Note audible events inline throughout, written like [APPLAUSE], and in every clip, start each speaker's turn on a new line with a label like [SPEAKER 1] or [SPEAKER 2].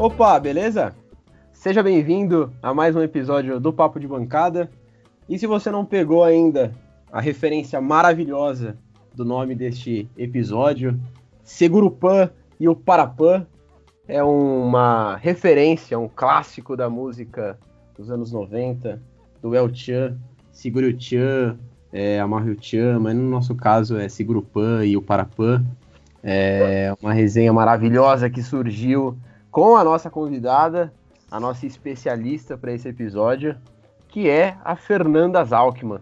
[SPEAKER 1] Opa, beleza? Seja bem-vindo a mais um episódio do Papo de Bancada. E se você não pegou ainda a referência maravilhosa do nome deste episódio, Segurupan e o Parapan, é uma referência, um clássico da música dos anos 90, do El Chan, Seguro Chan, é, Amarro Chan, mas no nosso caso é Segurupan e o Parapan. É uma resenha maravilhosa que surgiu com a nossa convidada, a nossa especialista para esse episódio, que é a Fernanda Zalkman.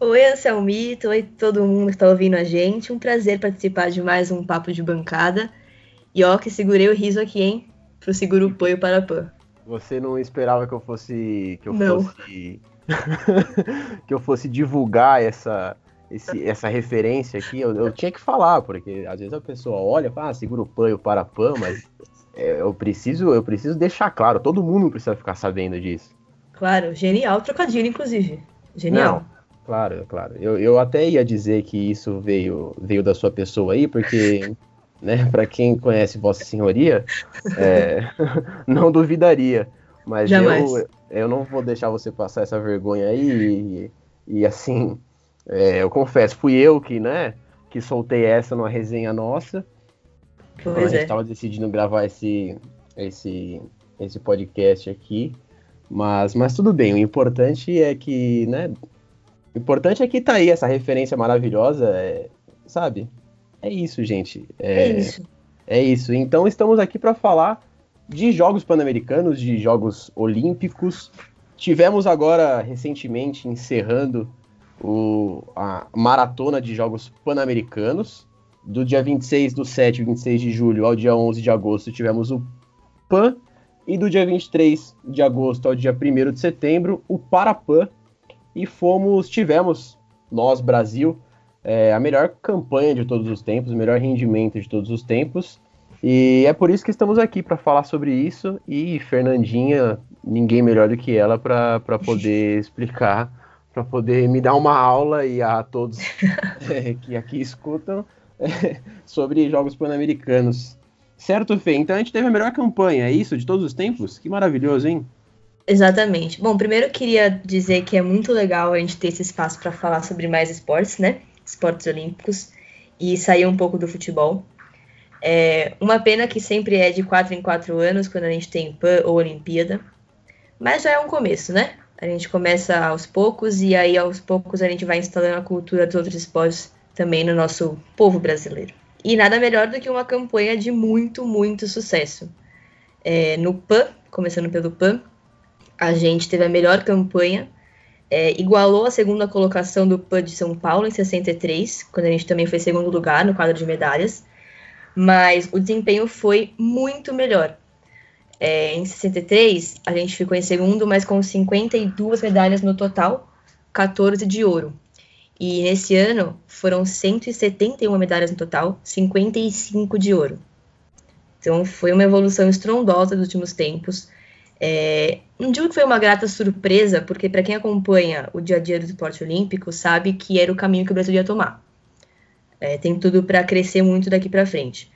[SPEAKER 2] Oi, Anselmito, oi todo mundo que está ouvindo a gente. Um prazer participar de mais um Papo de Bancada. E ó, que segurei o riso aqui, hein? Pro seguro põe para pã.
[SPEAKER 1] Você não esperava que eu fosse. que eu não. fosse. [LAUGHS] que eu fosse divulgar essa, esse, essa referência aqui, eu, eu, tinha que falar, porque às vezes a pessoa olha e fala, ah, segura o pan e o para pan, mas eu preciso, eu preciso deixar claro, todo mundo precisa ficar sabendo disso.
[SPEAKER 2] Claro, genial trocadilho, inclusive. Genial.
[SPEAKER 1] Não, claro, claro. Eu, eu até ia dizer que isso veio, veio da sua pessoa aí, porque, [LAUGHS] né, para quem conhece Vossa Senhoria, é, [LAUGHS] não duvidaria. Mas eu, eu não vou deixar você passar essa vergonha aí e, e assim, é, eu confesso, fui eu que, né, que soltei essa numa resenha nossa. Pois a gente estava é. decidindo gravar esse, esse, esse podcast aqui. Mas, mas tudo bem, o importante é que, né? O importante é que tá aí essa referência maravilhosa, é, sabe? É isso, gente.
[SPEAKER 2] É, é isso.
[SPEAKER 1] É isso. Então estamos aqui para falar de jogos pan-americanos, de jogos olímpicos. Tivemos agora recentemente encerrando o, a maratona de jogos pan-americanos. Do dia 26 do 7 e 26 de julho ao dia 11 de agosto tivemos o PAN. E do dia 23 de agosto ao dia 1 de setembro, o Parapan. E fomos, tivemos, nós, Brasil, é, a melhor campanha de todos os tempos, o melhor rendimento de todos os tempos. E é por isso que estamos aqui para falar sobre isso. E Fernandinha, ninguém melhor do que ela para poder [LAUGHS] explicar para poder me dar uma aula e a todos é, [LAUGHS] [LAUGHS] que aqui escutam [LAUGHS] sobre jogos pan-americanos. Certo, Fê? Então a gente teve a melhor campanha, é isso? De todos os tempos? Que maravilhoso, hein?
[SPEAKER 2] Exatamente. Bom, primeiro eu queria dizer que é muito legal a gente ter esse espaço para falar sobre mais esportes, né? Esportes olímpicos e sair um pouco do futebol. É uma pena que sempre é de 4 em 4 anos quando a gente tem PAN ou Olimpíada, mas já é um começo, né? A gente começa aos poucos e aí aos poucos a gente vai instalando a cultura dos outros esportes também no nosso povo brasileiro. E nada melhor do que uma campanha de muito, muito sucesso. É, no PAN, começando pelo PAN, a gente teve a melhor campanha, é, igualou a segunda colocação do PAN de São Paulo em 63, quando a gente também foi segundo lugar no quadro de medalhas, mas o desempenho foi muito melhor. É, em 63, a gente ficou em segundo, mas com 52 medalhas no total, 14 de ouro. E nesse ano foram 171 medalhas no total, 55 de ouro. Então foi uma evolução estrondosa dos últimos tempos. É, não digo que foi uma grata surpresa, porque para quem acompanha o dia a dia do esporte olímpico sabe que era o caminho que o Brasil ia tomar. É, tem tudo para crescer muito daqui para frente.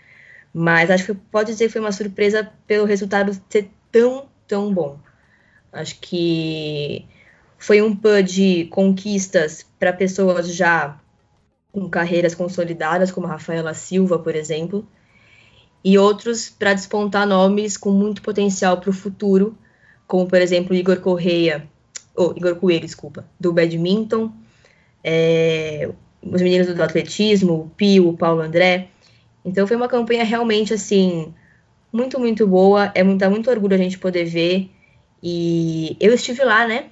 [SPEAKER 2] Mas acho que pode dizer que foi uma surpresa pelo resultado ser tão, tão bom. Acho que foi um PUD de conquistas para pessoas já com carreiras consolidadas, como a Rafaela Silva, por exemplo, e outros para despontar nomes com muito potencial para o futuro, como, por exemplo, Igor Correia, ou Igor Coelho, desculpa, do badminton, é, os meninos do atletismo, o Pio, o Paulo André, então foi uma campanha realmente assim muito muito boa. É muito, dá muito orgulho a gente poder ver. E eu estive lá, né?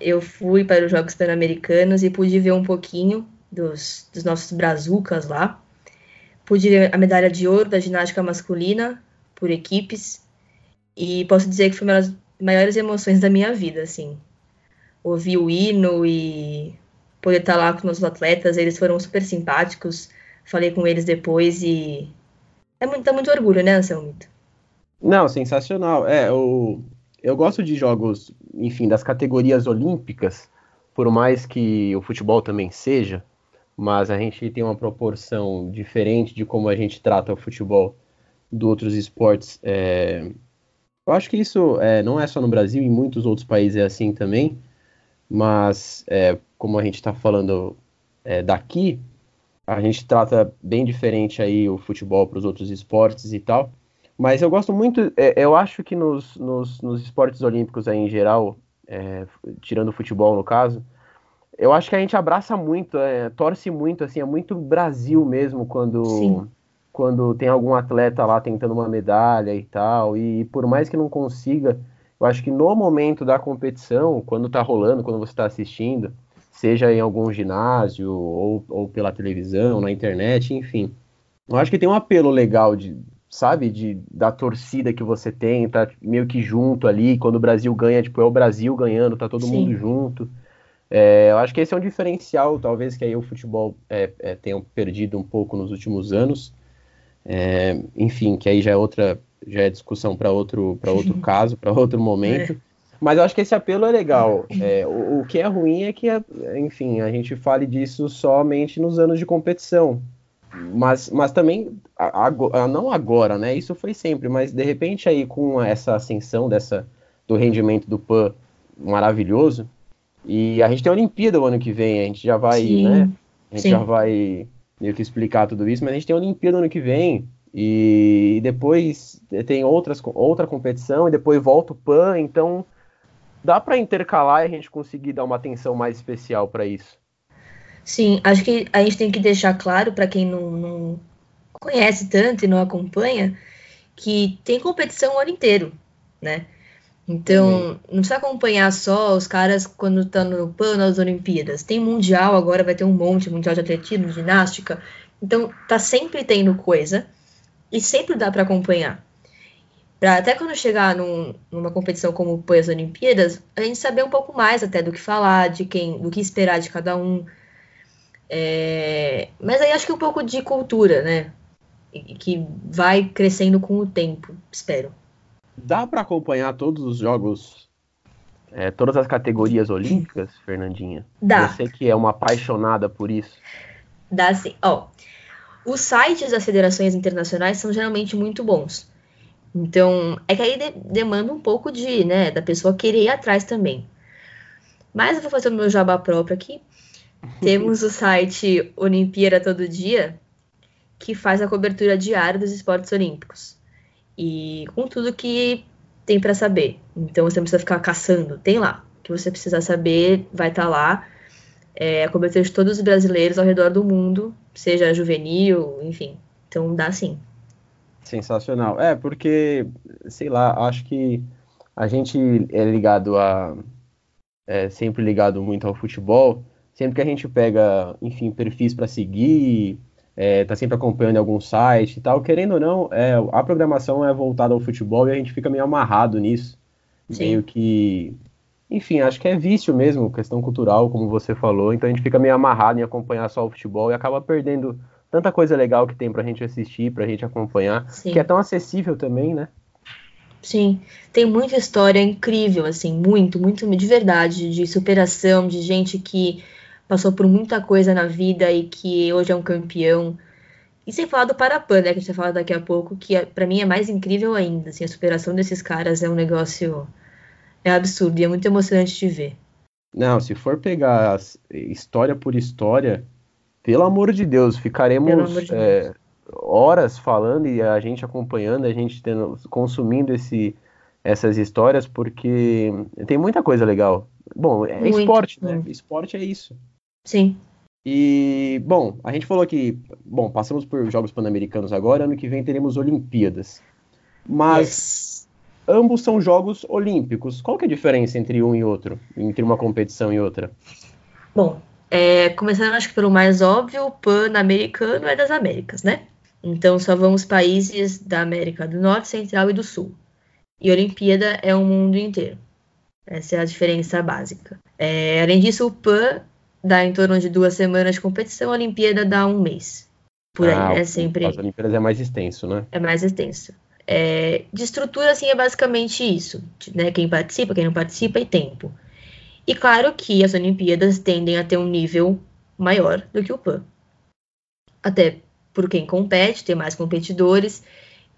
[SPEAKER 2] Eu fui para os Jogos Pan-Americanos e pude ver um pouquinho dos, dos nossos brazucas lá. Pude ver a medalha de ouro da ginástica masculina por equipes. E posso dizer que foi uma das maiores emoções da minha vida, assim. Ouvir o hino e poder estar lá com os nossos atletas, eles foram super simpáticos falei com eles depois e é muito, dá muito orgulho, né, Anselmito?
[SPEAKER 1] Não, sensacional. É, eu, eu gosto de jogos, enfim, das categorias olímpicas, por mais que o futebol também seja, mas a gente tem uma proporção diferente de como a gente trata o futebol do outros esportes, é, eu acho que isso é, não é só no Brasil, em muitos outros países é assim também, mas é, como a gente está falando é, daqui, a gente trata bem diferente aí o futebol para os outros esportes e tal. Mas eu gosto muito, é, eu acho que nos, nos, nos, esportes olímpicos aí em geral, é, tirando o futebol no caso, eu acho que a gente abraça muito, é, torce muito, assim, é muito Brasil mesmo quando, quando tem algum atleta lá tentando uma medalha e tal. E por mais que não consiga, eu acho que no momento da competição, quando tá rolando, quando você está assistindo, seja em algum ginásio ou, ou pela televisão, na internet, enfim. Eu acho que tem um apelo legal de, sabe, de, da torcida que você tem, tá meio que junto ali, quando o Brasil ganha, tipo, é o Brasil ganhando, tá todo Sim. mundo junto. É, eu acho que esse é um diferencial, talvez, que aí o futebol é, é, tenha perdido um pouco nos últimos anos. É, enfim, que aí já é outra já é discussão para outro, outro [LAUGHS] caso, para outro momento. É. Mas eu acho que esse apelo é legal. É, o, o, que é ruim é que, enfim, a gente fale disso somente nos anos de competição. Mas, mas também, agora, não agora, né? Isso foi sempre, mas de repente aí com essa ascensão dessa, do rendimento do PAN maravilhoso, e a gente tem a Olimpíada o ano que vem, a gente já vai, Sim. né? A gente Sim. já vai meio que explicar tudo isso, mas a gente tem a Olimpíada ano que vem, e depois tem outras, outra competição, e depois volta o PAN, então dá para intercalar e a gente conseguir dar uma atenção mais especial para isso.
[SPEAKER 2] Sim, acho que a gente tem que deixar claro para quem não, não, conhece tanto e não acompanha que tem competição o ano inteiro, né? Então, não precisa acompanhar só os caras quando estão tá no PAN nas Olimpíadas. Tem Mundial agora, vai ter um monte, Mundial de Atletismo, Ginástica. Então, tá sempre tendo coisa e sempre dá para acompanhar. Pra até quando chegar num, numa competição como PAN as Olimpíadas, a gente saber um pouco mais até do que falar, de quem, do que esperar de cada um. É... Mas aí acho que um pouco de cultura, né? Que vai crescendo com o tempo, espero.
[SPEAKER 1] Dá para acompanhar todos os jogos, é, todas as categorias olímpicas, Fernandinha?
[SPEAKER 2] Dá.
[SPEAKER 1] Você que é uma apaixonada por isso.
[SPEAKER 2] Dá sim. Ó, os sites das federações internacionais são geralmente muito bons. Então, é que aí de, demanda um pouco de, né, da pessoa querer ir atrás também. Mas eu vou fazer o meu jabá próprio aqui. Temos o site Olimpíada Todo Dia, que faz a cobertura diária dos esportes olímpicos e com tudo que tem para saber. Então você não precisa ficar caçando, tem lá. O que você precisa saber vai estar tá lá. É, a cobertura de todos os brasileiros ao redor do mundo, seja juvenil, enfim. Então dá sim.
[SPEAKER 1] Sensacional. É, porque, sei lá, acho que a gente é ligado a. É sempre ligado muito ao futebol. Sempre que a gente pega, enfim, perfis para seguir, é, tá sempre acompanhando algum site e tal, querendo ou não, é, a programação é voltada ao futebol e a gente fica meio amarrado nisso. Sim. Meio que. Enfim, acho que é vício mesmo, questão cultural, como você falou. Então a gente fica meio amarrado em acompanhar só o futebol e acaba perdendo tanta coisa legal que tem pra gente assistir, pra gente acompanhar, Sim. que é tão acessível também, né?
[SPEAKER 2] Sim, tem muita história incrível, assim, muito, muito de verdade, de superação, de gente que passou por muita coisa na vida e que hoje é um campeão. E sem falar do Parapan, né, que a gente vai falar daqui a pouco, que é, para mim é mais incrível ainda. Assim, a superação desses caras é um negócio é absurdo e é muito emocionante de ver.
[SPEAKER 1] Não, se for pegar história por história, pelo amor de Deus, ficaremos de é, Deus. horas falando e a gente acompanhando, a gente tendo, consumindo esse, essas histórias, porque tem muita coisa legal. Bom, é muito, esporte, né? Esporte é isso.
[SPEAKER 2] Sim.
[SPEAKER 1] E, bom, a gente falou que, bom, passamos por Jogos Pan-Americanos agora, ano que vem teremos Olimpíadas. Mas ambos são Jogos Olímpicos. Qual que é a diferença entre um e outro, entre uma competição e outra?
[SPEAKER 2] Bom, é, começando acho que pelo mais óbvio, o Pan-Americano é das Américas, né? Então só vão os países da América do Norte, Central e do Sul. E Olimpíada é o mundo inteiro. Essa é a diferença básica. É, além disso, o PAN dá em torno de duas semanas de competição, a Olimpíada dá um mês. Por ah, aí, é sempre.
[SPEAKER 1] As Olimpíadas é mais extenso, né?
[SPEAKER 2] É mais extenso. É, de estrutura, assim, é basicamente isso. Né? Quem participa, quem não participa e tempo. E claro que as Olimpíadas tendem a ter um nível maior do que o PAN. Até por quem compete, ter mais competidores.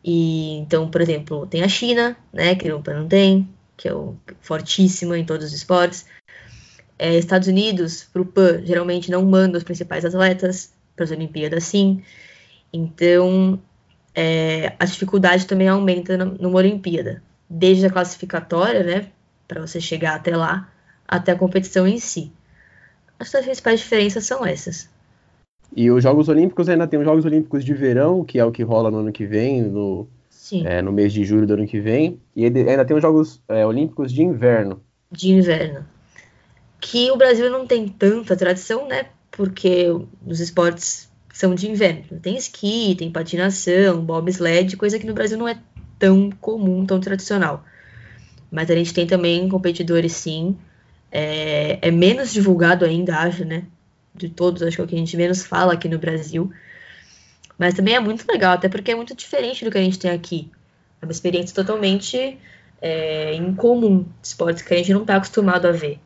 [SPEAKER 2] E então, por exemplo, tem a China, né, que o PAN não tem, que é o fortíssima em todos os esportes. É, Estados Unidos, para o PAN, geralmente não manda os principais atletas para as Olimpíadas, sim. Então, é, a dificuldade também aumenta numa Olimpíada, desde a classificatória, né, para você chegar até lá, até a competição em si. As principais diferenças são essas.
[SPEAKER 1] E os Jogos Olímpicos ainda tem os Jogos Olímpicos de Verão, que é o que rola no ano que vem, no, é, no mês de julho do ano que vem. E ainda tem os Jogos é, Olímpicos de Inverno.
[SPEAKER 2] De Inverno. Que o Brasil não tem tanta tradição, né? Porque os esportes são de inverno. Tem esqui, tem patinação, bobsled, coisa que no Brasil não é tão comum, tão tradicional. Mas a gente tem também competidores, sim. É, é menos divulgado ainda, acho, né? De todos, acho que é o que a gente menos fala aqui no Brasil. Mas também é muito legal, até porque é muito diferente do que a gente tem aqui. É uma experiência totalmente é, incomum esportes que a gente não está acostumado a ver.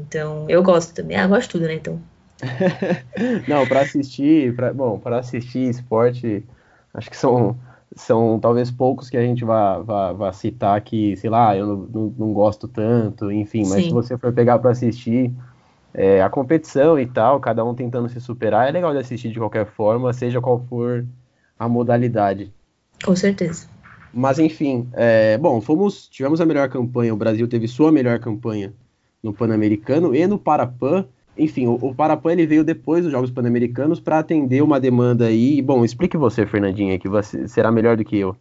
[SPEAKER 2] Então, eu gosto também. Ah, gosto de tudo, né? Então. [LAUGHS]
[SPEAKER 1] não, para assistir, pra, bom, para assistir esporte, acho que são, são talvez poucos que a gente vá, vá, vá citar que, sei lá, eu não, não, não gosto tanto, enfim, mas Sim. se você for pegar para assistir, é, a competição e tal, cada um tentando se superar, é legal de assistir de qualquer forma, seja qual for a modalidade.
[SPEAKER 2] Com certeza.
[SPEAKER 1] Mas enfim, é, bom, fomos, tivemos a melhor campanha, o Brasil teve sua melhor campanha no Pan-Americano e no Parapan. Enfim, o, o Parapan ele veio depois dos Jogos Pan-Americanos para atender uma demanda aí. Bom, explique você, Fernandinha, que você será melhor do que eu.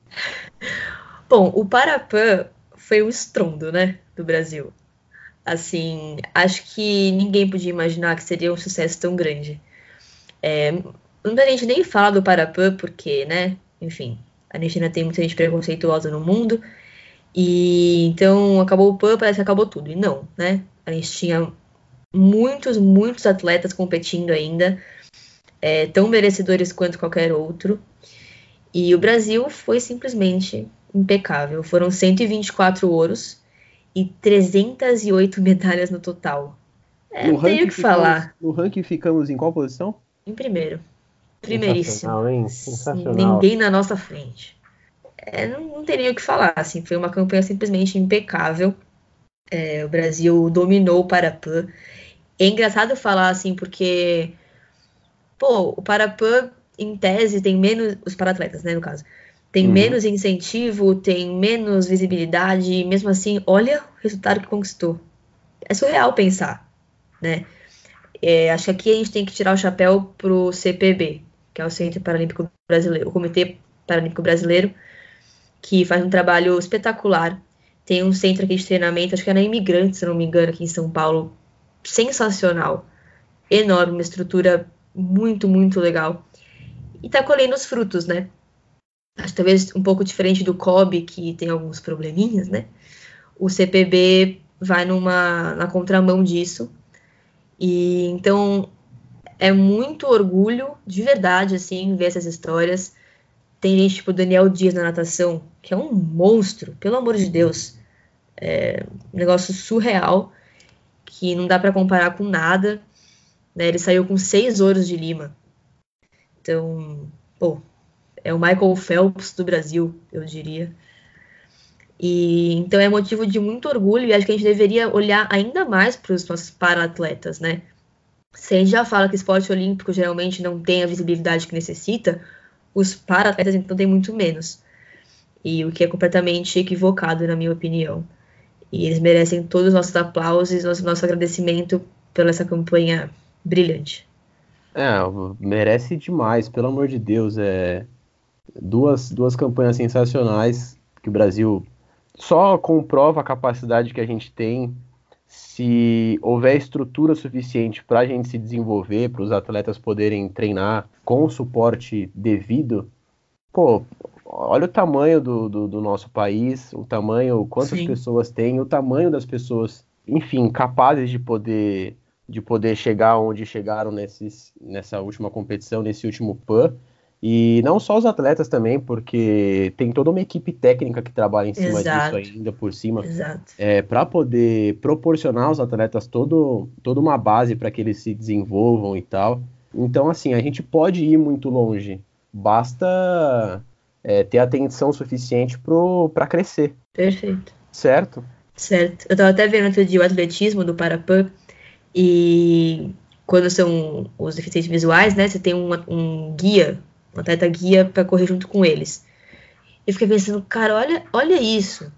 [SPEAKER 1] [LAUGHS]
[SPEAKER 2] Bom, o Parapan foi um estrondo, né, do Brasil. Assim, acho que ninguém podia imaginar que seria um sucesso tão grande. É, a gente nem fala do Parapan, porque, né, enfim, a Argentina tem muita gente preconceituosa no mundo, e então acabou o PAN, parece que acabou tudo. E não, né? A gente tinha muitos, muitos atletas competindo ainda, é, tão merecedores quanto qualquer outro. E o Brasil foi simplesmente impecável. Foram 124 ouros, e 308 [LAUGHS] medalhas no total. É, no tenho que ficamos, falar.
[SPEAKER 1] No ranking ficamos em qual posição?
[SPEAKER 2] Em primeiro. Primeiríssimo.
[SPEAKER 1] Sensacional, hein? Sensacional.
[SPEAKER 2] Ninguém na nossa frente. É, não, teria o que falar, assim, foi uma campanha simplesmente impecável. É, o Brasil dominou o Parapan. É engraçado falar assim, porque pô, o Parapan, em tese, tem menos. Os paratletas, né, no caso tem uhum. menos incentivo, tem menos visibilidade, e mesmo assim, olha o resultado que conquistou. É surreal pensar, né? É, acho que aqui a gente tem que tirar o chapéu pro CPB, que é o Centro Paralímpico Brasileiro, o Comitê Paralímpico Brasileiro, que faz um trabalho espetacular. Tem um centro aqui de treinamento, acho que é na Imigrante, se não me engano, aqui em São Paulo, sensacional, enorme, uma estrutura muito, muito legal. E tá colhendo os frutos, né? acho talvez um pouco diferente do COB, que tem alguns probleminhas, né? O CPB vai numa na contramão disso. E então é muito orgulho, de verdade, assim, ver essas histórias. Tem gente tipo Daniel Dias na natação, que é um monstro, pelo amor de Deus. É um negócio surreal, que não dá para comparar com nada. Né? Ele saiu com seis ouros de Lima. Então, pô, é o Michael Phelps do Brasil, eu diria. E então é motivo de muito orgulho e acho que a gente deveria olhar ainda mais para os nossos para-atletas, né? Se a gente já fala que esporte olímpico geralmente não tem a visibilidade que necessita, os para-atletas então têm muito menos. E o que é completamente equivocado, na minha opinião. E eles merecem todos os nossos aplausos nosso, nosso agradecimento pela essa campanha brilhante.
[SPEAKER 1] É, merece demais, pelo amor de Deus. É, duas, duas campanhas sensacionais que o Brasil só comprova a capacidade que a gente tem se houver estrutura suficiente para a gente se desenvolver, para os atletas poderem treinar com o suporte devido. Pô, olha o tamanho do, do, do nosso país, o tamanho, quantas Sim. pessoas tem, o tamanho das pessoas, enfim, capazes de poder de poder chegar onde chegaram nesses, nessa última competição, nesse último PAN. E não só os atletas também, porque tem toda uma equipe técnica que trabalha em cima Exato. disso ainda por cima, é, para poder proporcionar aos atletas todo, toda uma base para que eles se desenvolvam e tal. Então, assim, a gente pode ir muito longe, basta é, ter atenção suficiente para crescer.
[SPEAKER 2] Perfeito.
[SPEAKER 1] Certo?
[SPEAKER 2] Certo. Eu estava até vendo outro dia o atletismo do Parapan e quando são os deficientes visuais, né, você tem um, um guia, um atleta guia para correr junto com eles. Eu fiquei pensando, cara, olha, olha isso.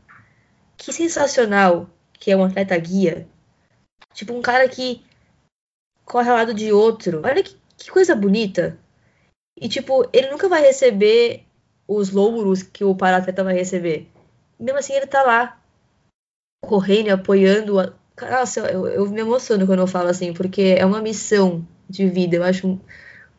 [SPEAKER 2] Que sensacional que é um atleta guia. Tipo, um cara que corre ao lado de outro. Olha que, que coisa bonita. E, tipo, ele nunca vai receber os louros que o para-atleta vai receber. Mesmo assim, ele tá lá, correndo, apoiando. Nossa, eu, eu me emociono quando eu falo assim, porque é uma missão de vida. Eu acho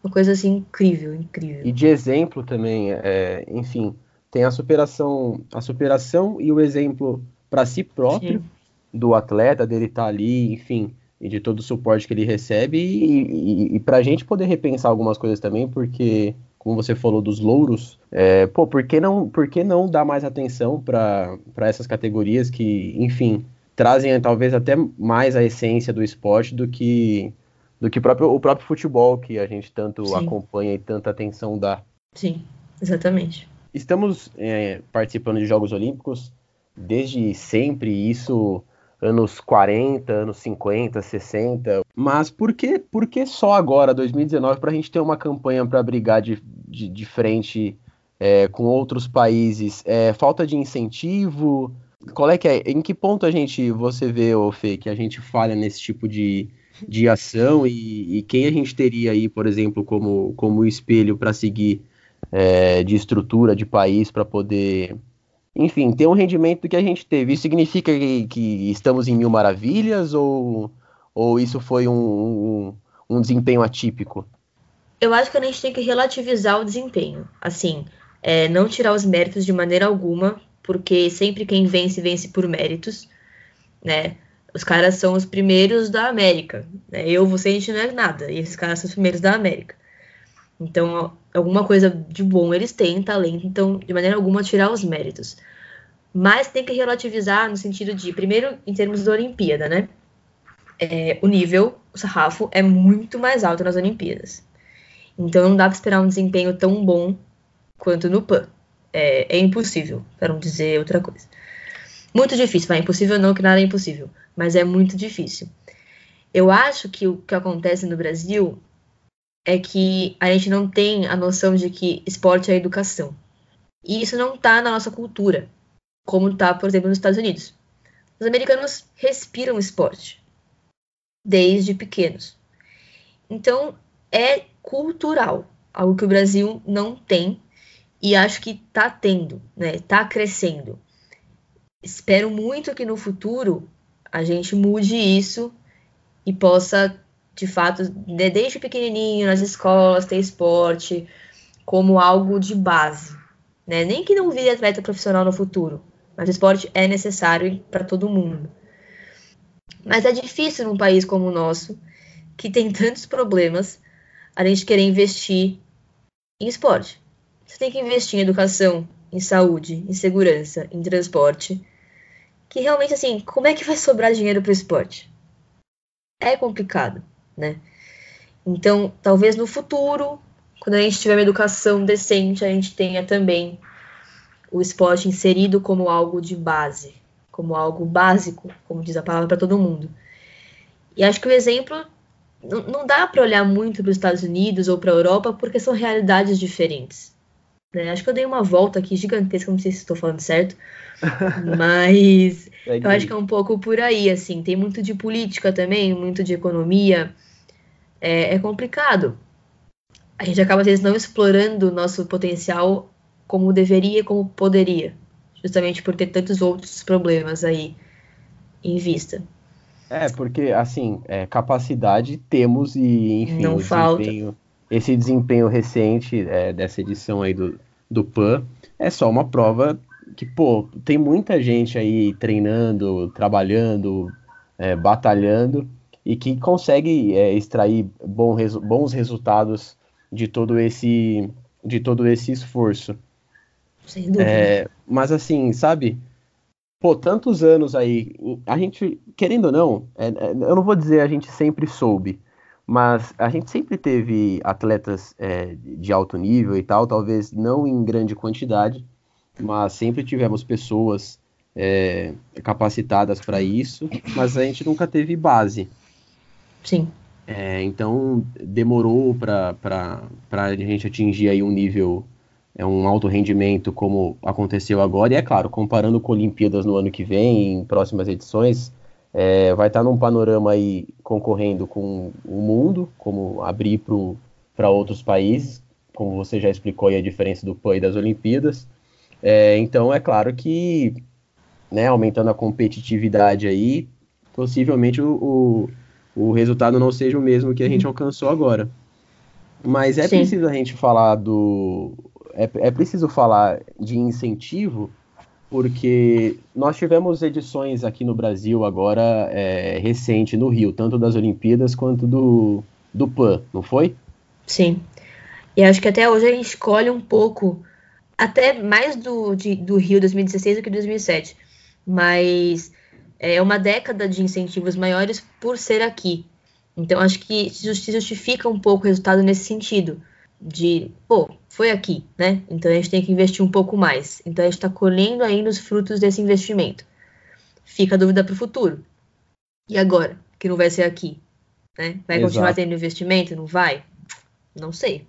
[SPEAKER 2] uma coisa assim incrível, incrível.
[SPEAKER 1] E de exemplo também, é, enfim, tem a superação, a superação e o exemplo para si próprio Sim. do atleta, dele estar tá ali, enfim, e de todo o suporte que ele recebe, e, e, e para a gente poder repensar algumas coisas também, porque, como você falou dos louros, é, pô, por que não, por que não dar mais atenção para essas categorias que, enfim, trazem talvez até mais a essência do esporte do que do que próprio, o próprio futebol que a gente tanto Sim. acompanha e tanta atenção dá.
[SPEAKER 2] Sim, exatamente.
[SPEAKER 1] Estamos é, participando de Jogos Olímpicos desde sempre, isso anos 40, anos 50, 60. Mas por que, por que só agora, 2019, para a gente ter uma campanha para brigar de, de, de frente é, com outros países? É, falta de incentivo? Qual é que é? Em que ponto a gente, você vê, ô Fê, que a gente falha nesse tipo de, de ação e, e quem a gente teria aí, por exemplo, como, como espelho para seguir é, de estrutura, de país, para poder enfim, ter um rendimento que a gente teve. Isso significa que, que estamos em mil maravilhas ou, ou isso foi um, um, um, desempenho atípico?
[SPEAKER 2] Eu acho que a gente tem que relativizar o desempenho. Assim, é, não tirar os méritos de maneira alguma, porque sempre quem vence, vence por méritos, né? Os caras são os primeiros da América. Né? Eu, você, a gente não é nada. E esses caras são os primeiros da América. Então, alguma coisa de bom eles têm, talento, então, de maneira alguma, tirar os méritos. Mas tem que relativizar no sentido de, primeiro, em termos da Olimpíada, né? É, o nível, o sarrafo, é muito mais alto nas Olimpíadas. Então, não dá para esperar um desempenho tão bom quanto no PAN. É, é impossível, para não dizer outra coisa. Muito difícil, vai, impossível não, que nada é impossível, mas é muito difícil. Eu acho que o que acontece no Brasil é que a gente não tem a noção de que esporte é educação. E isso não está na nossa cultura, como está, por exemplo, nos Estados Unidos. Os americanos respiram esporte desde pequenos. Então, é cultural, algo que o Brasil não tem e acho que está tendo, né? Está crescendo. Espero muito que no futuro a gente mude isso e possa de fato, desde pequenininho, nas escolas, ter esporte como algo de base. Né? Nem que não vire atleta profissional no futuro, mas esporte é necessário para todo mundo. Mas é difícil num país como o nosso, que tem [LAUGHS] tantos problemas, a gente querer investir em esporte. Você tem que investir em educação, em saúde, em segurança, em transporte. Que realmente, assim, como é que vai sobrar dinheiro para o esporte? É complicado né? Então, talvez no futuro, quando a gente tiver uma educação decente, a gente tenha também o esporte inserido como algo de base, como algo básico, como diz a palavra para todo mundo. E acho que o exemplo não, dá para olhar muito para os Estados Unidos ou para a Europa porque são realidades diferentes. Né? Acho que eu dei uma volta aqui gigantesca, não sei se estou falando certo, [LAUGHS] mas é eu acho que é um pouco por aí, assim. Tem muito de política também, muito de economia é, é complicado. A gente acaba, às vezes, não explorando o nosso potencial como deveria, como poderia, justamente por ter tantos outros problemas aí em vista.
[SPEAKER 1] É, porque, assim, é, capacidade temos e, enfim,
[SPEAKER 2] não falta.
[SPEAKER 1] Desempenho, esse desempenho recente é, dessa edição aí do, do PAN é só uma prova que, pô, tem muita gente aí treinando, trabalhando, é, batalhando, e que consegue é, extrair bom resu bons resultados de todo esse de todo esse esforço.
[SPEAKER 2] Sem dúvida.
[SPEAKER 1] É, mas assim, sabe? Pô, tantos anos aí, a gente, querendo ou não, é, é, eu não vou dizer a gente sempre soube, Mas a gente sempre teve atletas é, de alto nível e tal, talvez não em grande quantidade, mas sempre tivemos pessoas é, capacitadas para isso, mas a gente nunca teve base.
[SPEAKER 2] Sim.
[SPEAKER 1] É, então demorou para a gente atingir aí um nível, é, um alto rendimento como aconteceu agora. E é claro, comparando com Olimpíadas no ano que vem, em próximas edições, é, vai estar tá num panorama aí concorrendo com o mundo, como abrir para outros países, como você já explicou aí a diferença do PAN e das Olimpíadas. É, então é claro que, né, aumentando a competitividade aí, possivelmente o, o, o resultado não seja o mesmo que a gente alcançou agora. Mas é Sim. preciso a gente falar do. É, é preciso falar de incentivo porque nós tivemos edições aqui no Brasil agora é, recente no Rio, tanto das Olimpíadas quanto do, do PAN, não foi?
[SPEAKER 2] Sim. E acho que até hoje a gente escolhe um pouco, até mais do, de, do Rio 2016 do que 2007. Mas é uma década de incentivos maiores por ser aqui. Então acho que se justifica um pouco o resultado nesse sentido de, pô, foi aqui, né? Então a gente tem que investir um pouco mais. Então a gente está colhendo ainda os frutos desse investimento. Fica a dúvida para o futuro. E agora, que não vai ser aqui? Né? Vai Exato. continuar tendo investimento? Não vai? Não sei.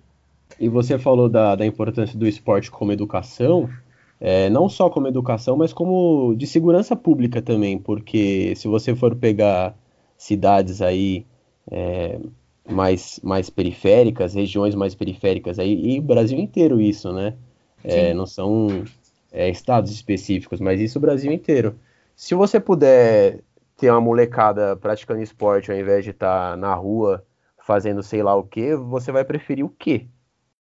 [SPEAKER 1] E você falou da, da importância do esporte como educação, é, não só como educação, mas como de segurança pública também, porque se você for pegar cidades aí é, mais, mais periféricas, regiões mais periféricas, aí, e o Brasil inteiro isso, né? É, não são é, estados específicos, mas isso o Brasil inteiro. Se você puder ter uma molecada praticando esporte ao invés de estar tá na rua fazendo sei lá o que, você vai preferir o quê?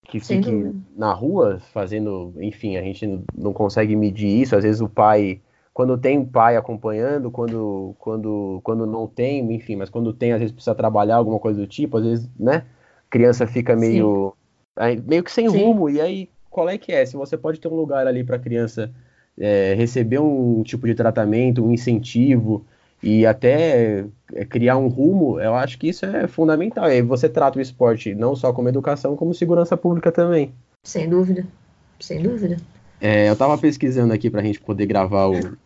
[SPEAKER 1] Que fique na rua fazendo, enfim, a gente não consegue medir isso, às vezes o pai quando tem pai acompanhando, quando, quando, quando não tem, enfim, mas quando tem, às vezes precisa trabalhar alguma coisa do tipo, às vezes, né? Criança fica meio, aí, meio que sem Sim. rumo, e aí qual é que é? Se você pode ter um lugar ali para a criança é, receber um tipo de tratamento, um incentivo e até é, criar um rumo, eu acho que isso é fundamental. E aí você trata o esporte não só como educação, como segurança pública também.
[SPEAKER 2] Sem dúvida, sem dúvida.
[SPEAKER 1] É, eu estava pesquisando aqui para a gente poder gravar o,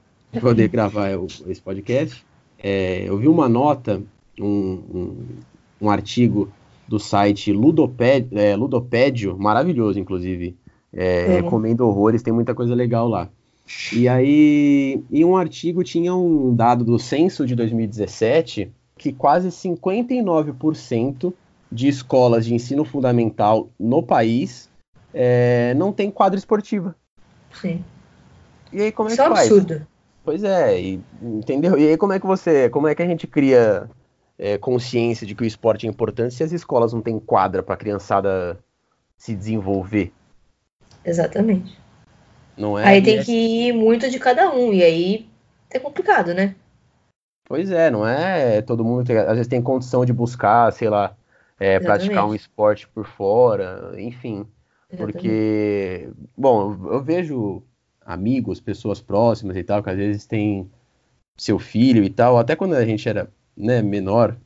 [SPEAKER 1] poder gravar esse podcast, é, eu vi uma nota, um, um, um artigo do site Ludopédio, é, Ludopédio maravilhoso, inclusive. É, uhum. Recomendo horrores, tem muita coisa legal lá. E aí, em um artigo tinha um dado do censo de 2017 que quase 59% de escolas de ensino fundamental no país é, não tem quadra esportiva.
[SPEAKER 2] Sim.
[SPEAKER 1] E aí como é
[SPEAKER 2] Isso
[SPEAKER 1] que
[SPEAKER 2] é
[SPEAKER 1] faz?
[SPEAKER 2] absurdo.
[SPEAKER 1] Pois é, e, entendeu? E aí como é que você, como é que a gente cria é, consciência de que o esporte é importante se as escolas não têm quadra para a criançada se desenvolver?
[SPEAKER 2] Exatamente.
[SPEAKER 1] Não é?
[SPEAKER 2] Aí tem que ir muito de cada um, e aí é complicado, né?
[SPEAKER 1] Pois é, não é todo mundo tem, às vezes tem condição de buscar, sei lá, é, praticar um esporte por fora, enfim. Exatamente. Porque, bom, eu vejo amigos, pessoas próximas e tal, que às vezes tem seu filho e tal, até quando a gente era né, menor,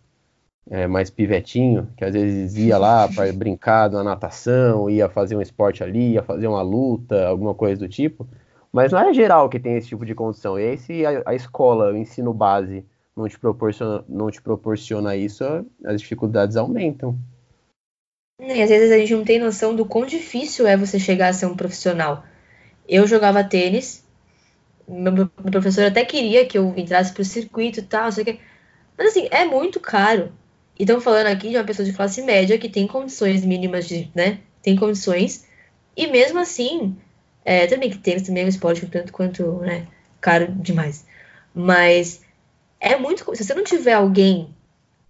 [SPEAKER 1] é, mais pivetinho, que às vezes ia lá para brincar na natação, ia fazer um esporte ali, ia fazer uma luta, alguma coisa do tipo. Mas não é geral que tem esse tipo de condição. E aí, se a, a escola, o ensino base, não te, proporciona, não te proporciona isso, as dificuldades aumentam.
[SPEAKER 2] E às vezes a gente não tem noção do quão difícil é você chegar a ser um profissional. Eu jogava tênis, meu, meu professor até queria que eu entrasse pro circuito e tal, sei que. Mas assim, é muito caro. E estamos falando aqui de uma pessoa de classe média que tem condições mínimas de, né? Tem condições. E mesmo assim, é, também que tênis também é um esporte tanto quanto, né? Caro demais. Mas é muito. Se você não tiver alguém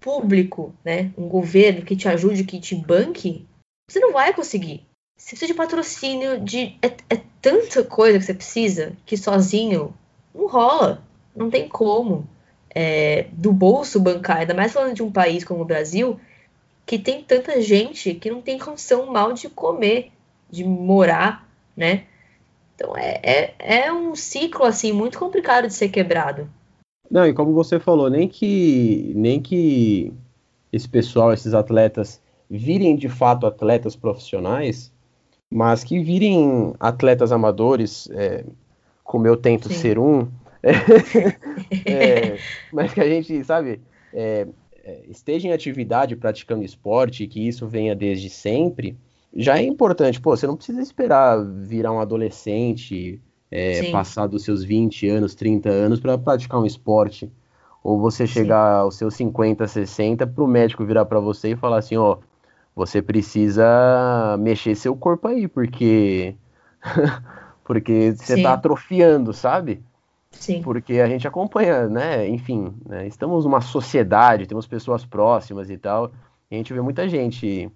[SPEAKER 2] público, né? Um governo que te ajude, que te banque, você não vai conseguir. Você precisa de patrocínio, de. É, é tanta coisa que você precisa que sozinho não rola. Não tem como. É, do bolso bancar, ainda mais falando de um país como o Brasil, que tem tanta gente que não tem condição mal de comer, de morar, né? Então é, é, é um ciclo assim muito complicado de ser quebrado.
[SPEAKER 1] Não, e como você falou, nem que nem que esse pessoal, esses atletas, virem de fato atletas profissionais, mas que virem atletas amadores, é, como eu tento Sim. ser um, [LAUGHS] é, [LAUGHS] mas que a gente, sabe, é, é, esteja em atividade praticando esporte, que isso venha desde sempre, já é importante. Pô, você não precisa esperar virar um adolescente, é, passar dos seus 20 anos, 30 anos para praticar um esporte. Ou você chegar Sim. aos seus 50, 60 para o médico virar para você e falar assim, ó, você precisa mexer seu corpo aí, porque [LAUGHS] porque você está atrofiando, sabe?
[SPEAKER 2] Sim.
[SPEAKER 1] Porque a gente acompanha, né? Enfim, né, estamos numa sociedade, temos pessoas próximas e tal. E a gente vê muita gente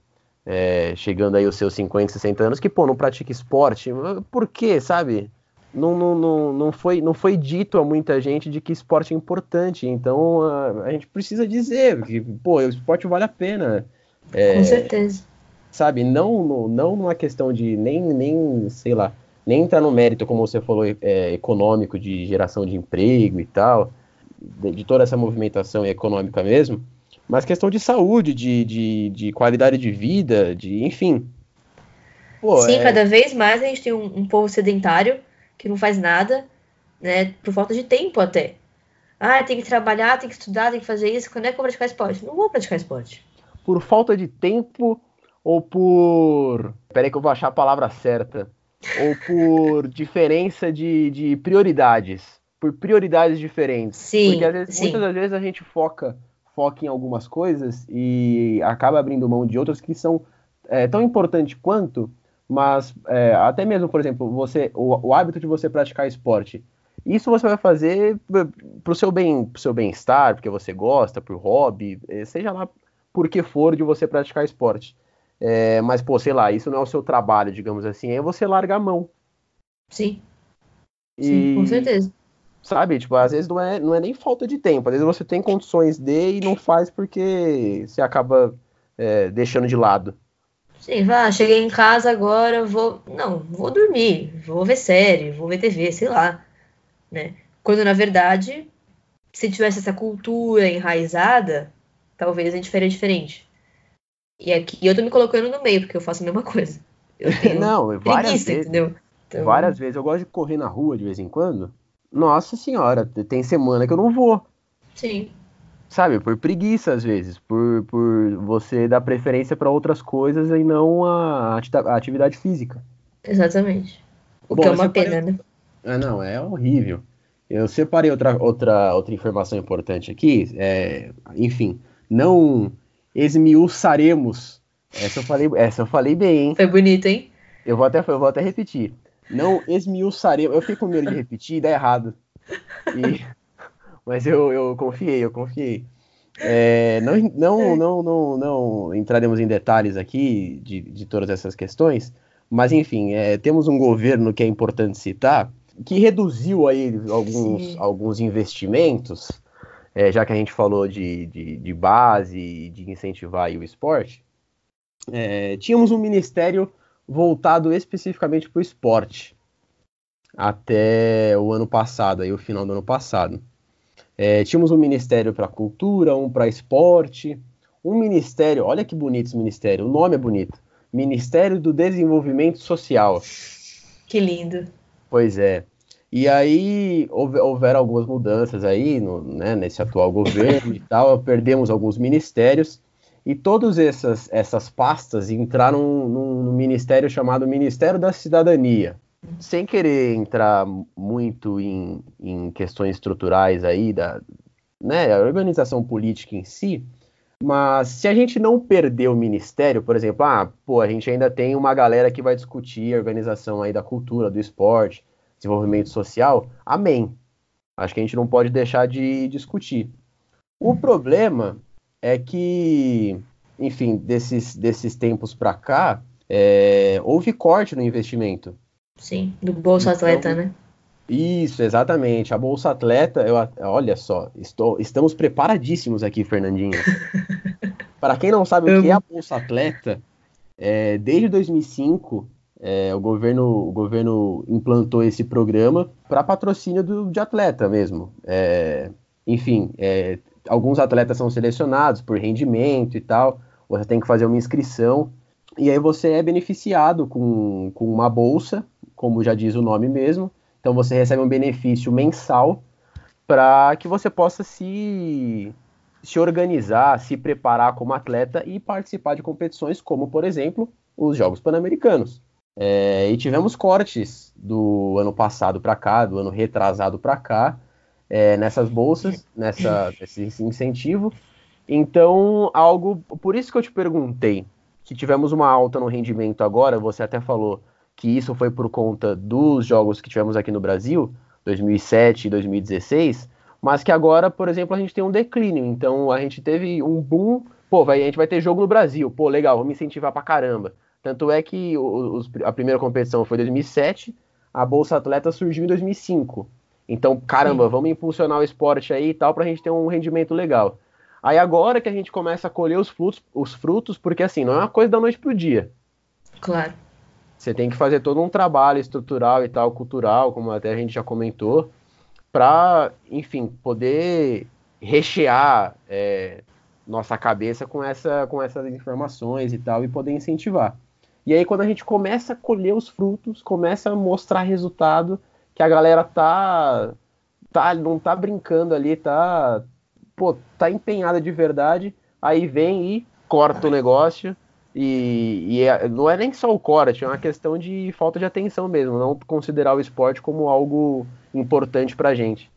[SPEAKER 1] é, chegando aí aos seus 50, 60 anos que, pô, não pratica esporte. Por quê, sabe? Não, não, não, não, foi, não foi dito a muita gente de que esporte é importante. Então a, a gente precisa dizer que, pô, o esporte vale a pena.
[SPEAKER 2] É, Com certeza.
[SPEAKER 1] Sabe? Não, não numa questão de nem, nem sei lá, nem entrar no mérito, como você falou, é, econômico, de geração de emprego e tal, de, de, toda essa movimentação econômica mesmo, mas questão de saúde, de, de, de qualidade de vida, de enfim.
[SPEAKER 2] Pô, Sim, é... cada vez mais a gente tem um, um, povo sedentário que não faz nada, né, por falta de tempo até. Ah, tem que trabalhar, tem que estudar, tem que fazer isso. Quando é que eu vou praticar esporte? Não vou praticar esporte.
[SPEAKER 1] Por falta de tempo ou por. Peraí que eu vou achar a palavra certa ou por diferença de, de prioridades, por prioridades diferentes.
[SPEAKER 2] Sim,
[SPEAKER 1] Porque às vezes,
[SPEAKER 2] sim.
[SPEAKER 1] muitas das vezes a gente foca, foca em algumas coisas e acaba abrindo mão de outras que são é, tão importantes quanto, mas é, até mesmo, por exemplo, você o, o, hábito de você praticar esporte. Isso você vai fazer para o seu bem, pro seu bem-estar, porque você gosta, por hobby, é, seja lá por que for de você praticar esporte. É, mas, pô, sei lá, isso não é o seu trabalho, digamos assim, aí você larga a mão.
[SPEAKER 2] Sim. E, Sim, com certeza.
[SPEAKER 1] Sabe, tipo, às vezes não é, não é nem falta de tempo, às vezes você tem condições de e não faz porque você acaba é, deixando de lado.
[SPEAKER 2] Sim, vá, cheguei em casa agora, vou. Não, vou dormir, vou ver série, vou ver TV, sei lá. Né? Quando na verdade, se tivesse essa cultura enraizada, talvez a gente faria diferente. E aqui eu tô me colocando no meio, porque eu faço a mesma coisa. [LAUGHS]
[SPEAKER 1] Não, várias vezes. Entendeu? Então... Várias vezes. Eu gosto de correr na rua de vez em quando. Nossa senhora, tem semana que eu não vou.
[SPEAKER 2] Sim.
[SPEAKER 1] Sabe, por preguiça às vezes, por, por você dar preferência para outras coisas e não a, a atividade física.
[SPEAKER 2] Exatamente. O Bom, que é uma pena, né?
[SPEAKER 1] Ah, não, é horrível. Eu separei outra, outra, outra informação importante aqui. É, enfim, não esmiuçaremos. Essa eu falei, essa eu falei bem, hein?
[SPEAKER 2] Foi bonito, hein?
[SPEAKER 1] Eu vou até, eu vou até repetir. Não esmiuçaremos. Eu fiquei com medo de repetir e dar errado. E, [LAUGHS] mas eu, eu confiei, eu confiei. É, não, não, não, não, não entraremos em detalhes aqui de, de todas essas questões, mas enfim, é, temos um governo que é importante citar, que reduziu aí alguns, alguns investimentos é, já que a gente falou de, de, de base e de incentivar o esporte, é, tínhamos um ministério voltado especificamente para o esporte até o ano passado, aí o final do ano passado. É, tínhamos um ministério para cultura, um para esporte, um ministério, olha que bonito esse ministério, o nome é bonito, Ministério do Desenvolvimento Social.
[SPEAKER 2] Que lindo.
[SPEAKER 1] Pois é. E aí houveram algumas mudanças aí no, né, nesse atual governo e tal, perdemos alguns ministérios e todas essas, essas pastas entraram num, ministério chamado Ministério da Cidadania. Sem querer entrar muito em, em questões estruturais aí da né, organização política em si, mas se a gente não perder o ministério, por exemplo, ah, pô, a gente ainda tem uma galera que vai discutir a organização aí da cultura, do esporte, desenvolvimento social, amém. Acho que a gente não pode deixar de discutir. O problema é que, enfim, desses, desses tempos para cá, é, houve corte no investimento.
[SPEAKER 2] Sim, do Bolsa então, Atleta, né?
[SPEAKER 1] Isso, exatamente. A Bolsa Atleta, eu, olha só, estou, estamos preparadíssimos aqui, Fernandinho. [LAUGHS] para quem não sabe o que é a Bolsa Atleta, é, desde 2005 é, o, governo, o governo implantou esse programa para patrocínio do, de atleta mesmo. É, enfim, é, alguns atletas são selecionados por rendimento e tal, você tem que fazer uma inscrição, e aí você é beneficiado com, com uma bolsa, como já diz o nome mesmo, então você recebe um benefício mensal para que você possa se, se organizar, se preparar como atleta e participar de competições como, por exemplo, os Jogos Pan-Americanos. É, e tivemos cortes do ano passado para cá, do ano retrasado para cá, é, nessas bolsas, nessa, nesse incentivo. Então, algo. Por isso que eu te perguntei que tivemos uma alta no rendimento agora, você até falou que isso foi por conta dos jogos que tivemos aqui no Brasil, 2007 e 2016, mas que agora, por exemplo, a gente tem um declínio. Então, a gente teve um boom. Pô, vai, a gente vai ter jogo no Brasil. Pô, legal, vamos incentivar pra caramba. Tanto é que os, a primeira competição foi em 2007, a Bolsa Atleta surgiu em 2005. Então, caramba, Sim. vamos impulsionar o esporte aí e tal pra gente ter um rendimento legal. Aí agora que a gente começa a colher os frutos, os frutos, porque assim, não é uma coisa da noite pro dia.
[SPEAKER 2] Claro.
[SPEAKER 1] Você tem que fazer todo um trabalho estrutural e tal, cultural, como até a gente já comentou, para, enfim, poder rechear é, nossa cabeça com, essa, com essas informações e tal e poder incentivar. E aí quando a gente começa a colher os frutos, começa a mostrar resultado, que a galera tá, tá não tá brincando ali, tá, pô, tá empenhada de verdade, aí vem e corta o negócio. E, e é, não é nem só o corte, é uma questão de falta de atenção mesmo, não considerar o esporte como algo importante pra gente.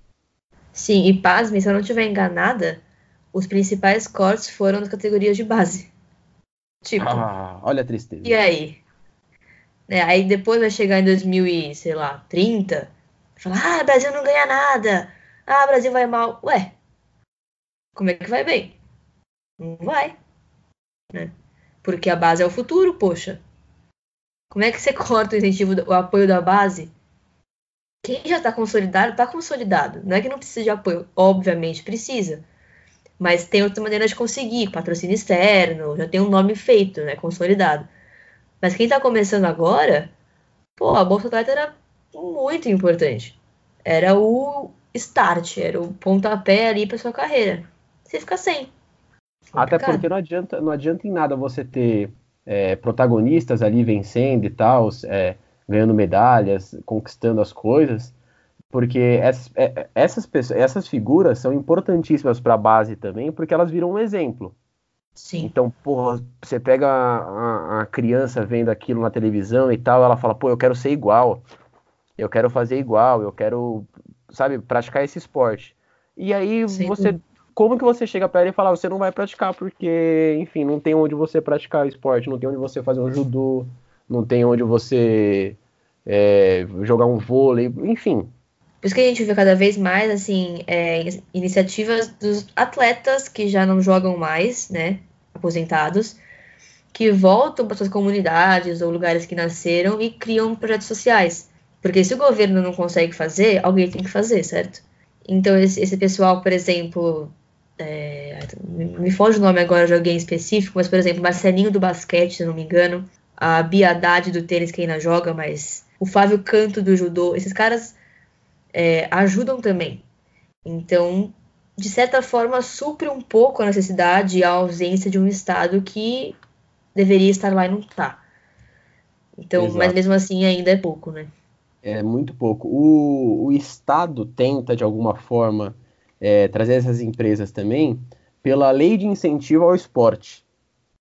[SPEAKER 2] Sim, e pasme, se eu não estiver enganada, os principais cortes foram das categorias de base.
[SPEAKER 1] Tipo. Ah, olha a tristeza.
[SPEAKER 2] E aí? É, aí depois vai chegar em 2000 e, sei lá, 30, falar, ah, Brasil não ganha nada. Ah, Brasil vai mal. Ué, como é que vai bem? Não vai. Né? Porque a base é o futuro, poxa. Como é que você [LAUGHS] corta o incentivo, o apoio da base? Quem já está consolidado, está consolidado. Não é que não precisa de apoio, obviamente precisa. Mas tem outra maneira de conseguir, patrocínio externo, já tem um nome feito, né, consolidado. Mas quem está começando agora, pô, a Bolsa Atleta era muito importante. Era o start, era o pontapé ali para sua carreira. Você fica sem.
[SPEAKER 1] Até porque não adianta, não adianta em nada você ter é, protagonistas ali vencendo e tal, é, ganhando medalhas, conquistando as coisas, porque essas, é, essas, pessoas, essas figuras são importantíssimas para a base também, porque elas viram um exemplo.
[SPEAKER 2] Sim.
[SPEAKER 1] Então, porra, você pega a, a, criança vendo aquilo na televisão e tal, ela fala, pô, eu quero ser igual, eu quero fazer igual, eu quero, sabe, praticar esse esporte. E aí Sim. você, como que você chega para ela e fala, você não vai praticar porque, enfim, não tem onde você praticar o esporte, não tem onde você fazer um judô, não tem onde você é, jogar um vôlei, enfim,
[SPEAKER 2] por isso que a gente vê cada vez mais, assim, é, iniciativas dos atletas que já não jogam mais, né, aposentados, que voltam para suas comunidades ou lugares que nasceram e criam projetos sociais. Porque se o governo não consegue fazer, alguém tem que fazer, certo? Então, esse, esse pessoal, por exemplo, é, me foge o nome agora de alguém específico, mas, por exemplo, Marcelinho do basquete, se não me engano, a Bia Haddad do tênis, que ainda joga, mas o Flávio Canto do judô, esses caras é, ajudam também. Então, de certa forma, supre um pouco a necessidade e a ausência de um Estado que deveria estar lá e não está. Então, Exato. mas mesmo assim ainda é pouco, né?
[SPEAKER 1] É muito pouco. O, o Estado tenta, de alguma forma, é, trazer essas empresas também pela lei de incentivo ao esporte.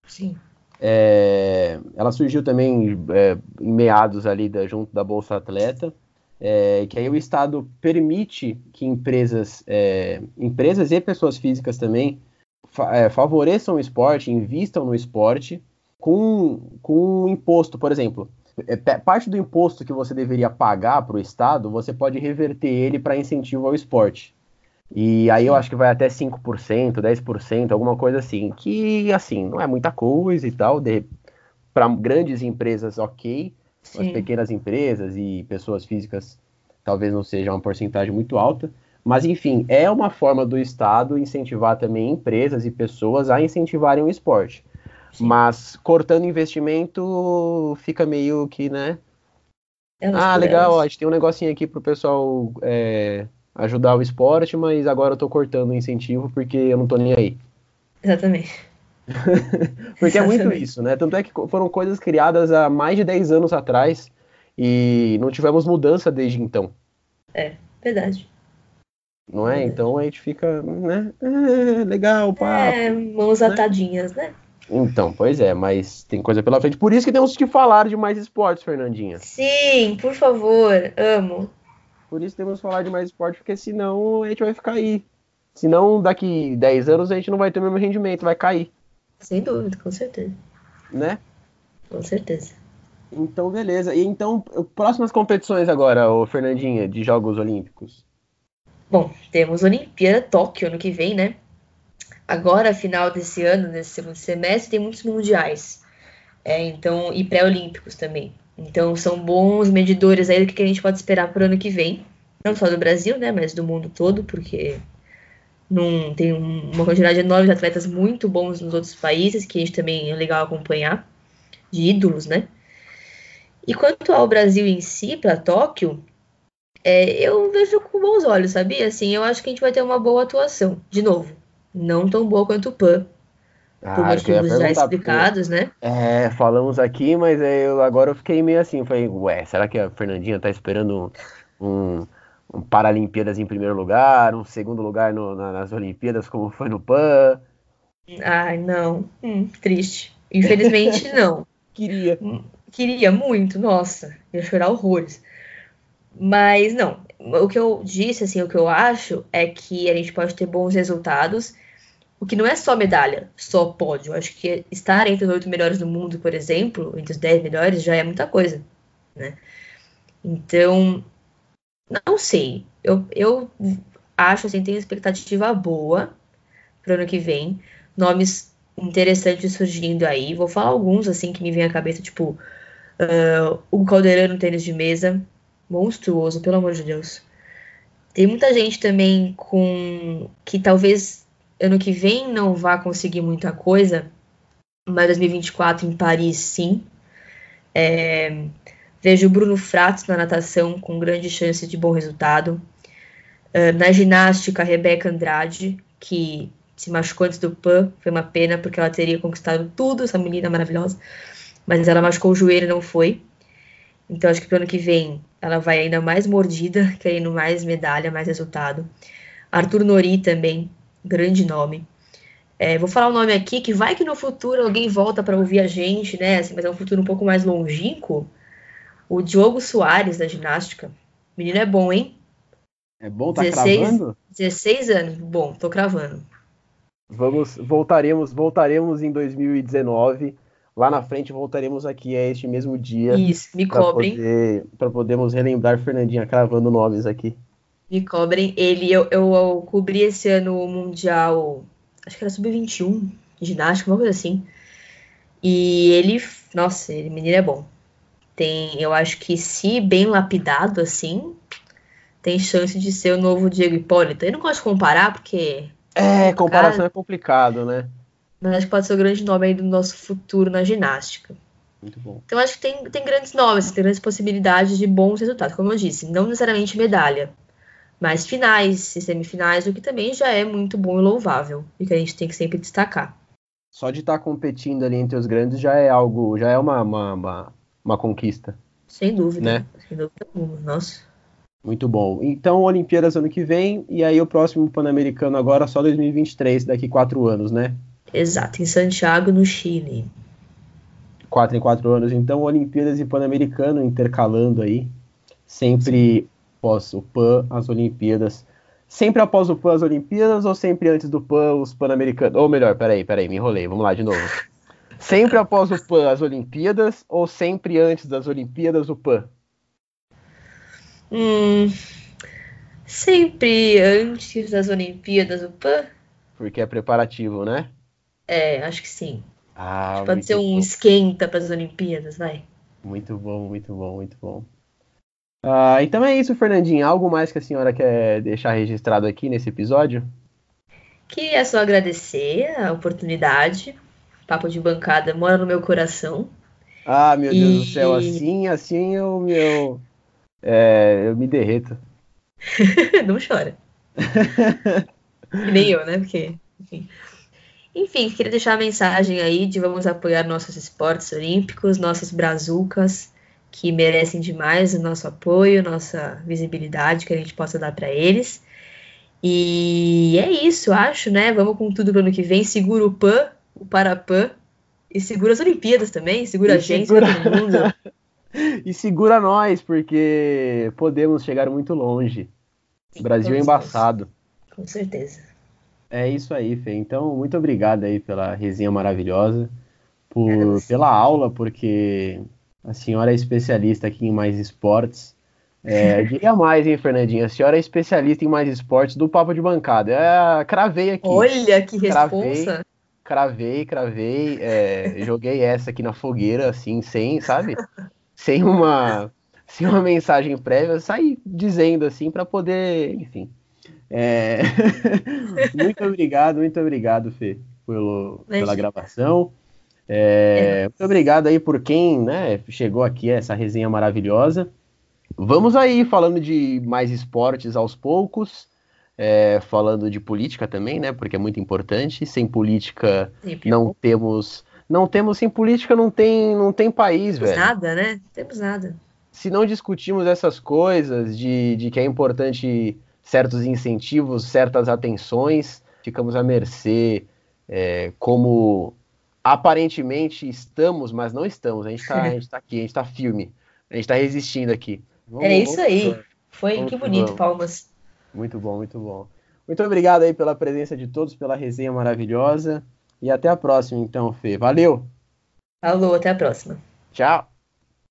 [SPEAKER 2] Sim.
[SPEAKER 1] É, ela surgiu também é, em meados ali da, junto da Bolsa Atleta é, que aí o Estado permite que empresas, é, empresas e pessoas físicas também fa é, favoreçam o esporte, invistam no esporte com, com um imposto, por exemplo. É, parte do imposto que você deveria pagar para o Estado, você pode reverter ele para incentivo ao esporte. E aí eu acho que vai até 5%, 10%, alguma coisa assim. Que, assim, não é muita coisa e tal. Para grandes empresas, ok as pequenas empresas e pessoas físicas talvez não seja uma porcentagem muito alta. Mas, enfim, é uma forma do Estado incentivar também empresas e pessoas a incentivarem o esporte. Sim. Mas cortando investimento fica meio que, né? É ah, legal, ó, a gente tem um negocinho aqui pro pessoal é, ajudar o esporte, mas agora eu tô cortando o incentivo porque eu não tô nem aí.
[SPEAKER 2] Exatamente. [LAUGHS]
[SPEAKER 1] porque é muito isso, né? Tanto é que foram coisas criadas há mais de 10 anos atrás e não tivemos mudança desde então.
[SPEAKER 2] É, verdade.
[SPEAKER 1] Não é? Então a gente fica, né? É, legal, papo.
[SPEAKER 2] É, mãos né? atadinhas, né?
[SPEAKER 1] Então, pois é, mas tem coisa pela frente. Por isso que temos que falar de mais esportes, Fernandinha.
[SPEAKER 2] Sim, por favor, amo.
[SPEAKER 1] Por isso temos que falar de mais esporte, porque senão a gente vai ficar aí. Senão, daqui 10 anos a gente não vai ter o mesmo rendimento, vai cair.
[SPEAKER 2] Sem dúvida, com certeza.
[SPEAKER 1] Né?
[SPEAKER 2] Com certeza.
[SPEAKER 1] Então, beleza. E então, próximas competições agora, o Fernandinha, de Jogos Olímpicos?
[SPEAKER 2] Bom, temos Olimpíada Tóquio ano que vem, né? Agora, final desse ano, nesse segundo semestre, tem muitos mundiais. É, então, e pré-olímpicos também. Então, são bons medidores aí do que a gente pode esperar para o ano que vem. Não só do Brasil, né? Mas do mundo todo, porque num, tem uma quantidade enorme de atletas muito bons nos outros países, que a gente também é legal acompanhar, de ídolos, né? E quanto ao Brasil em si, para Tóquio, é, eu vejo com bons olhos, sabia? Assim, eu acho que a gente vai ter uma boa atuação. De novo, não tão boa quanto o PAN. Ah, por motivos já explicados, porque, né?
[SPEAKER 1] É, falamos aqui, mas eu, agora eu fiquei meio assim, falei, ué, será que a Fernandinha tá esperando um, um, um Paralimpíadas em primeiro lugar, um segundo lugar no, na, nas Olimpíadas, como foi no PAN?
[SPEAKER 2] Ai, não. Hum, triste. Infelizmente, [LAUGHS] não.
[SPEAKER 1] Queria.
[SPEAKER 2] Hum, queria muito, nossa, ia chorar horrores. Mas não, o que eu disse, assim, o que eu acho é que a gente pode ter bons resultados o que não é só medalha, só pódio. Eu acho que estar entre os oito melhores do mundo, por exemplo, entre os dez melhores, já é muita coisa, né? Então, não sei. Eu, eu acho, assim, tenho expectativa boa para o ano que vem. Nomes interessantes surgindo aí. Vou falar alguns, assim, que me vem à cabeça, tipo... Uh, o Caldeirão no tênis de mesa, monstruoso, pelo amor de Deus. Tem muita gente também com que talvez ano que vem não vá conseguir muita coisa, mas 2024 em Paris sim. É, vejo o Bruno Fratos na natação com grande chance de bom resultado. É, na ginástica, Rebeca Andrade, que se machucou antes do PAN, foi uma pena porque ela teria conquistado tudo, essa menina maravilhosa, mas ela machucou o joelho e não foi. Então acho que pro ano que vem ela vai ainda mais mordida, [LAUGHS] querendo mais medalha, mais resultado. Arthur Nori também, grande nome. É, vou falar um nome aqui que vai que no futuro alguém volta para ouvir a gente, né? Assim, mas é um futuro um pouco mais longínquo. O Diogo Soares da ginástica. Menino é bom, hein?
[SPEAKER 1] É bom, tá 16, cravando?
[SPEAKER 2] 16 anos, bom, tô cravando.
[SPEAKER 1] Vamos, voltaremos, voltaremos em 2019. Lá na frente voltaremos aqui a este mesmo dia.
[SPEAKER 2] Isso, me cobrem.
[SPEAKER 1] Para podermos relembrar Fernandinha cravando nomes aqui.
[SPEAKER 2] Me cobrem. Ele, eu, eu, eu cobri esse ano o Mundial, acho que era sub-21, ginástica, uma coisa assim. E ele, nossa, ele, menino é bom. Tem, eu acho que se bem lapidado assim, tem chance de ser o novo Diego Hipólito. Eu não gosto de comparar, porque.
[SPEAKER 1] É, comparação é complicado, né?
[SPEAKER 2] Mas acho que pode ser o grande nome aí do nosso futuro na ginástica.
[SPEAKER 1] Muito bom.
[SPEAKER 2] Então acho que tem, tem grandes nomes, tem grandes possibilidades de bons resultados, como eu disse, não necessariamente medalha, mais finais e semifinais, o que também já é muito bom e louvável, e que a gente tem que sempre destacar.
[SPEAKER 1] Só de estar tá competindo ali entre os grandes já é algo, já é uma, uma, uma, uma conquista.
[SPEAKER 2] Sem dúvida, né? sem dúvida alguma, nossa.
[SPEAKER 1] Muito bom. Então, Olimpíadas ano que vem, e aí o próximo Pan-Americano agora só 2023, daqui quatro anos, né?
[SPEAKER 2] Exato, em Santiago, no Chile.
[SPEAKER 1] Quatro em quatro anos, então Olimpíadas e Pan-Americano intercalando aí. Sempre após o PAN, as Olimpíadas. Sempre após o PAN, as Olimpíadas, ou sempre antes do PAN, os Pan-Americanos? Ou melhor, peraí, peraí, me enrolei, vamos lá de novo. Sempre após o PAN, as Olimpíadas, ou sempre antes das Olimpíadas, o PAN?
[SPEAKER 2] Hum, sempre antes das Olimpíadas, o PAN?
[SPEAKER 1] Porque é preparativo, né?
[SPEAKER 2] É, acho que sim.
[SPEAKER 1] Ah,
[SPEAKER 2] pode ser um bom. esquenta para as Olimpíadas, vai.
[SPEAKER 1] Muito bom, muito bom, muito bom. Uh, então é isso, Fernandinho. Algo mais que a senhora quer deixar registrado aqui nesse episódio?
[SPEAKER 2] Queria só agradecer a oportunidade. Papo de bancada mora no meu coração.
[SPEAKER 1] Ah, meu e... Deus do céu, assim, assim eu, meu, é, eu me derreto. [LAUGHS]
[SPEAKER 2] não chora. Nem eu, né? Porque, enfim. Enfim, queria deixar a mensagem aí de vamos apoiar nossos esportes olímpicos, nossas brazucas, que merecem demais o nosso apoio, nossa visibilidade que a gente possa dar para eles. E é isso, acho, né? Vamos com tudo para ano que vem. Segura o PAN, o Parapan e segura as Olimpíadas também, segura e a gente, segura... todo mundo. [LAUGHS]
[SPEAKER 1] e segura nós, porque podemos chegar muito longe. Sim, Brasil é embaçado.
[SPEAKER 2] Com certeza.
[SPEAKER 1] É isso aí, Fê. Então, muito obrigado aí pela resenha maravilhosa, por, pela aula, porque a senhora é especialista aqui em mais esportes. É, diria mais, hein, Fernandinha? A senhora é especialista em mais esportes do Papo de Bancada. É, cravei aqui.
[SPEAKER 2] Olha que responsa!
[SPEAKER 1] Cravei, cravei, é, joguei essa aqui na fogueira, assim, sem, sabe? Sem uma, sem uma mensagem prévia, saí dizendo assim para poder, enfim, é... [LAUGHS] muito obrigado, muito obrigado, Fê, pelo, pela gravação. É... Muito obrigado aí por quem né, chegou aqui, essa resenha maravilhosa. Vamos aí falando de mais esportes aos poucos, é, falando de política também, né? Porque é muito importante. Sem política não temos, não temos sem política não tem, não tem país,
[SPEAKER 2] temos
[SPEAKER 1] velho.
[SPEAKER 2] Nada, né? Temos nada.
[SPEAKER 1] Se não discutimos essas coisas de, de que é importante certos incentivos, certas atenções, ficamos à mercê, é, como aparentemente estamos, mas não estamos. A gente está tá aqui, a gente está firme, a gente está resistindo aqui.
[SPEAKER 2] Vamos, é isso aí. Foi vamos, que bonito, vamos. palmas.
[SPEAKER 1] Muito bom, muito bom. Muito obrigado aí pela presença de todos, pela resenha maravilhosa. E até a próxima, então, Fê. Valeu!
[SPEAKER 2] Falou, até a próxima.
[SPEAKER 1] Tchau!